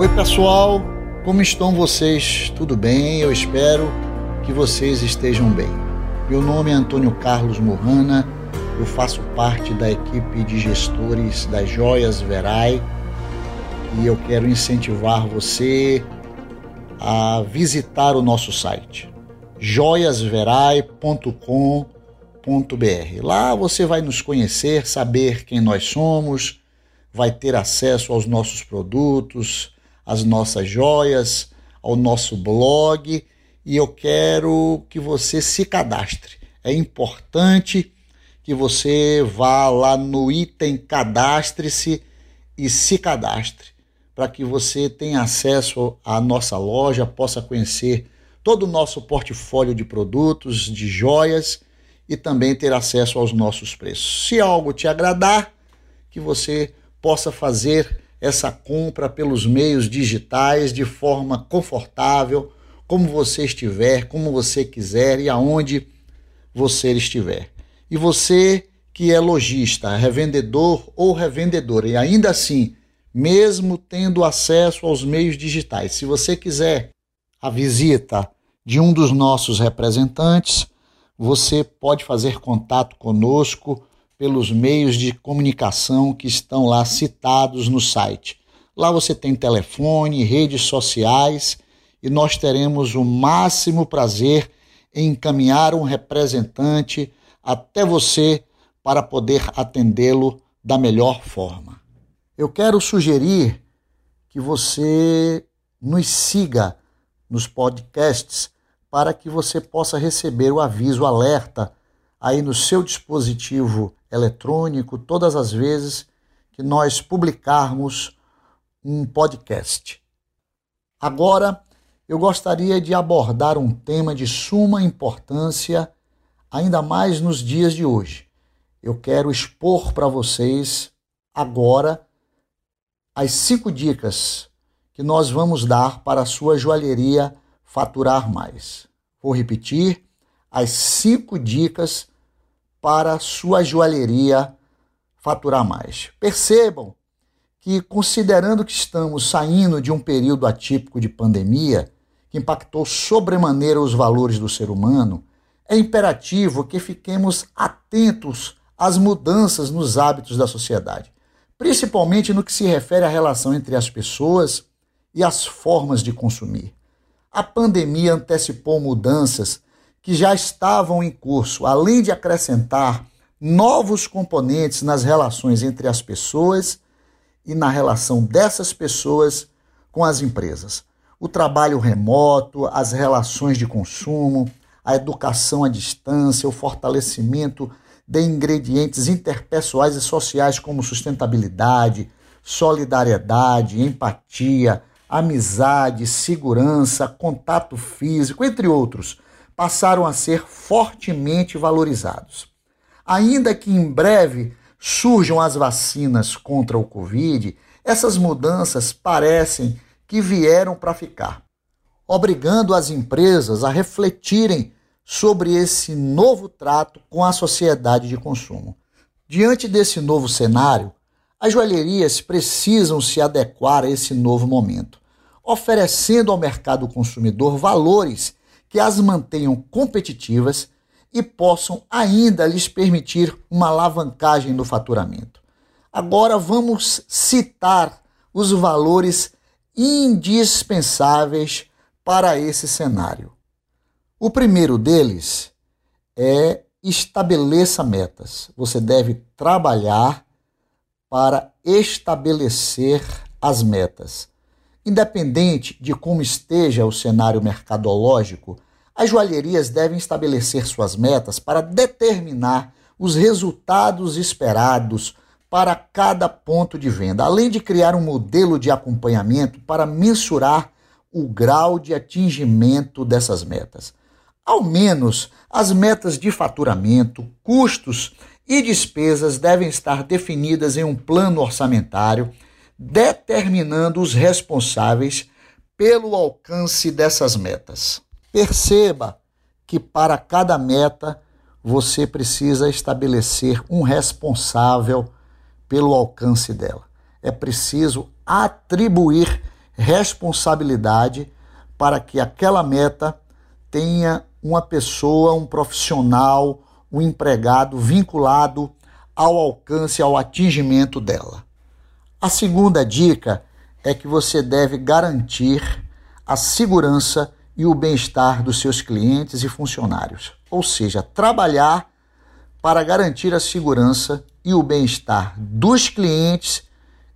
Oi, pessoal, como estão vocês? Tudo bem? Eu espero que vocês estejam bem. Meu nome é Antônio Carlos Morrana, eu faço parte da equipe de gestores das Joias Verai e eu quero incentivar você a visitar o nosso site joiasverai.com.br. Lá você vai nos conhecer, saber quem nós somos, vai ter acesso aos nossos produtos, às nossas joias, ao nosso blog e eu quero que você se cadastre. É importante que você vá lá no item cadastre-se e se cadastre para que você tenha acesso à nossa loja, possa conhecer todo o nosso portfólio de produtos, de joias e também ter acesso aos nossos preços. Se algo te agradar, que você possa fazer essa compra pelos meios digitais de forma confortável, como você estiver, como você quiser e aonde você estiver. E você que é lojista, revendedor ou revendedora, e ainda assim, mesmo tendo acesso aos meios digitais, se você quiser a visita de um dos nossos representantes, você pode fazer contato conosco pelos meios de comunicação que estão lá citados no site. Lá você tem telefone, redes sociais e nós teremos o máximo prazer em encaminhar um representante até você para poder atendê-lo da melhor forma. Eu quero sugerir que você nos siga nos podcasts para que você possa receber o aviso alerta aí no seu dispositivo eletrônico todas as vezes que nós publicarmos um podcast. Agora, eu gostaria de abordar um tema de suma importância, ainda mais nos dias de hoje. Eu quero expor para vocês agora as cinco dicas que nós vamos dar para a sua joalheria faturar mais. Vou repetir as cinco dicas para sua joalheria faturar mais. Percebam que, considerando que estamos saindo de um período atípico de pandemia, que impactou sobremaneira os valores do ser humano, é imperativo que fiquemos atentos às mudanças nos hábitos da sociedade, principalmente no que se refere à relação entre as pessoas e as formas de consumir. A pandemia antecipou mudanças que já estavam em curso, além de acrescentar novos componentes nas relações entre as pessoas e na relação dessas pessoas com as empresas. O trabalho remoto, as relações de consumo, a educação à distância, o fortalecimento de ingredientes interpessoais e sociais como sustentabilidade, solidariedade, empatia, amizade, segurança, contato físico, entre outros, passaram a ser fortemente valorizados. Ainda que em breve surjam as vacinas contra o Covid, essas mudanças parecem que vieram para ficar, obrigando as empresas a refletirem sobre esse novo trato com a sociedade de consumo. Diante desse novo cenário, as joalherias precisam se adequar a esse novo momento, oferecendo ao mercado consumidor valores que as mantenham competitivas e possam ainda lhes permitir uma alavancagem no faturamento. Agora vamos citar os valores indispensáveis para esse cenário. O primeiro deles é estabeleça metas. Você deve trabalhar para estabelecer as metas. Independente de como esteja o cenário mercadológico, as joalherias devem estabelecer suas metas para determinar os resultados esperados para cada ponto de venda, além de criar um modelo de acompanhamento para mensurar o grau de atingimento dessas metas. Ao menos as metas de faturamento, custos e despesas devem estar definidas em um plano orçamentário, determinando os responsáveis pelo alcance dessas metas. Perceba que para cada meta você precisa estabelecer um responsável pelo alcance dela. É preciso atribuir responsabilidade para que aquela meta tenha uma pessoa, um profissional, um empregado vinculado ao alcance, ao atingimento dela. A segunda dica é que você deve garantir a segurança e o bem-estar dos seus clientes e funcionários, ou seja, trabalhar para garantir a segurança e o bem-estar dos clientes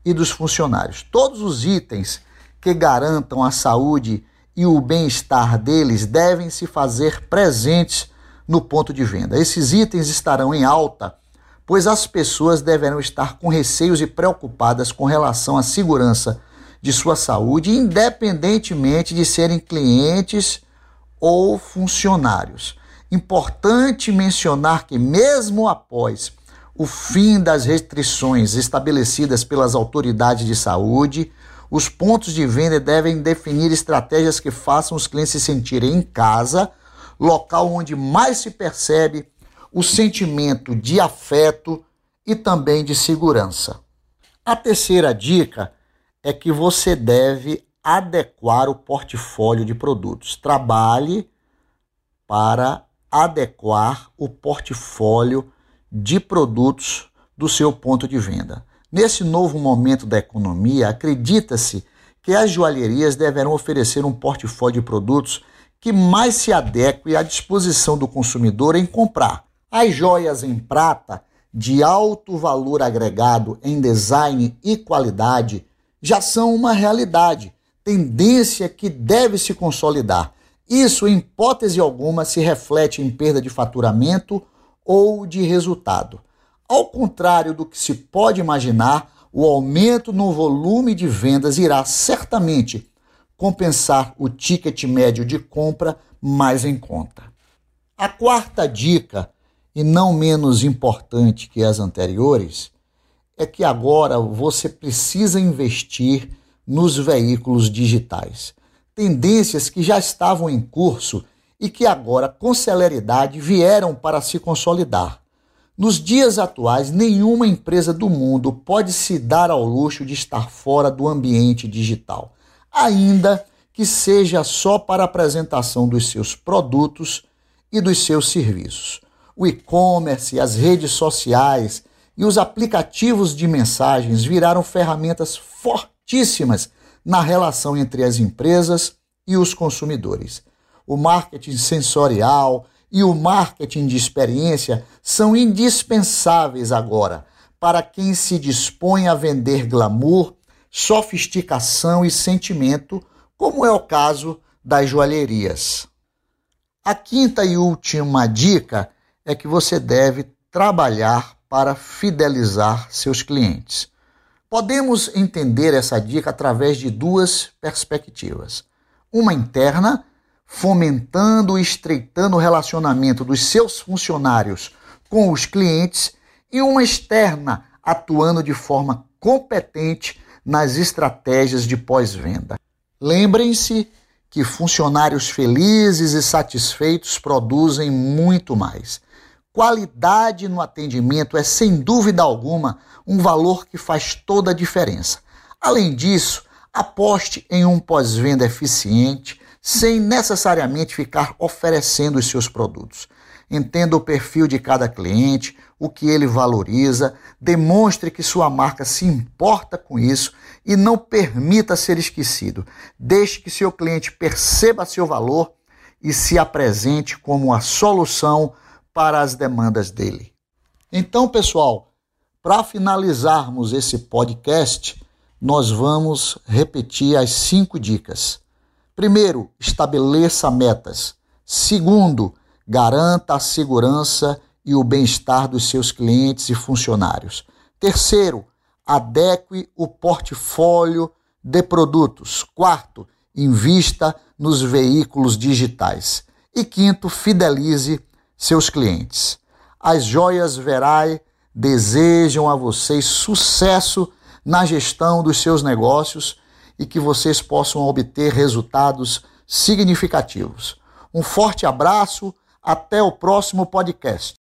e dos funcionários. Todos os itens que garantam a saúde e o bem-estar deles devem se fazer presentes no ponto de venda. Esses itens estarão em alta, pois as pessoas deverão estar com receios e preocupadas com relação à segurança de sua saúde, independentemente de serem clientes ou funcionários. Importante mencionar que, mesmo após o fim das restrições estabelecidas pelas autoridades de saúde, os pontos de venda devem definir estratégias que façam os clientes se sentirem em casa, local onde mais se percebe o sentimento de afeto e também de segurança. A terceira dica é que você deve adequar o portfólio de produtos. Trabalhe para adequar o portfólio de produtos do seu ponto de venda. Nesse novo momento da economia, acredita-se que as joalherias deverão oferecer um portfólio de produtos que mais se adeque à disposição do consumidor em comprar. As joias em prata, de alto valor agregado em design e qualidade, já são uma realidade, tendência que deve se consolidar. Isso, em hipótese alguma, se reflete em perda de faturamento ou de resultado. Ao contrário do que se pode imaginar, o aumento no volume de vendas irá certamente compensar o ticket médio de compra mais em conta. A quarta dica, e não menos importante que as anteriores, é que agora você precisa investir nos veículos digitais. Tendências que já estavam em curso e que agora, com celeridade, vieram para se consolidar. Nos dias atuais, nenhuma empresa do mundo pode se dar ao luxo de estar fora do ambiente digital, ainda que seja só para a apresentação dos seus produtos e dos seus serviços. O e-commerce, as redes sociais e os aplicativos de mensagens viraram ferramentas fortíssimas na relação entre as empresas e os consumidores o marketing sensorial e o marketing de experiência são indispensáveis agora para quem se dispõe a vender glamour, sofisticação e sentimento, como é o caso das joalherias. A quinta e última dica é que você deve trabalhar para fidelizar seus clientes. Podemos entender essa dica através de duas perspectivas: uma interna fomentando e estreitando o relacionamento dos seus funcionários com os clientes e uma externa atuando de forma competente nas estratégias de pós-venda. Lembrem-se que funcionários felizes e satisfeitos produzem muito mais. Qualidade no atendimento é, sem dúvida alguma, um valor que faz toda a diferença. Além disso, aposte em um pós-venda eficiente, sem necessariamente ficar oferecendo os seus produtos. Entenda o perfil de cada cliente, o que ele valoriza, demonstre que sua marca se importa com isso e não permita ser esquecido. Deixe que seu cliente perceba seu valor e se apresente como a solução para as demandas dele. Então, pessoal, para finalizarmos esse podcast, nós vamos repetir as cinco dicas. Primeiro, estabeleça metas. Segundo, garanta a segurança e o bem-estar dos seus clientes e funcionários. Terceiro, adeque o portfólio de produtos. Quarto, invista nos veículos digitais. E quinto, fidelize seus clientes. As joias Verai desejam a vocês sucesso na gestão dos seus negócios e que vocês possam obter resultados significativos. Um forte abraço, até o próximo podcast.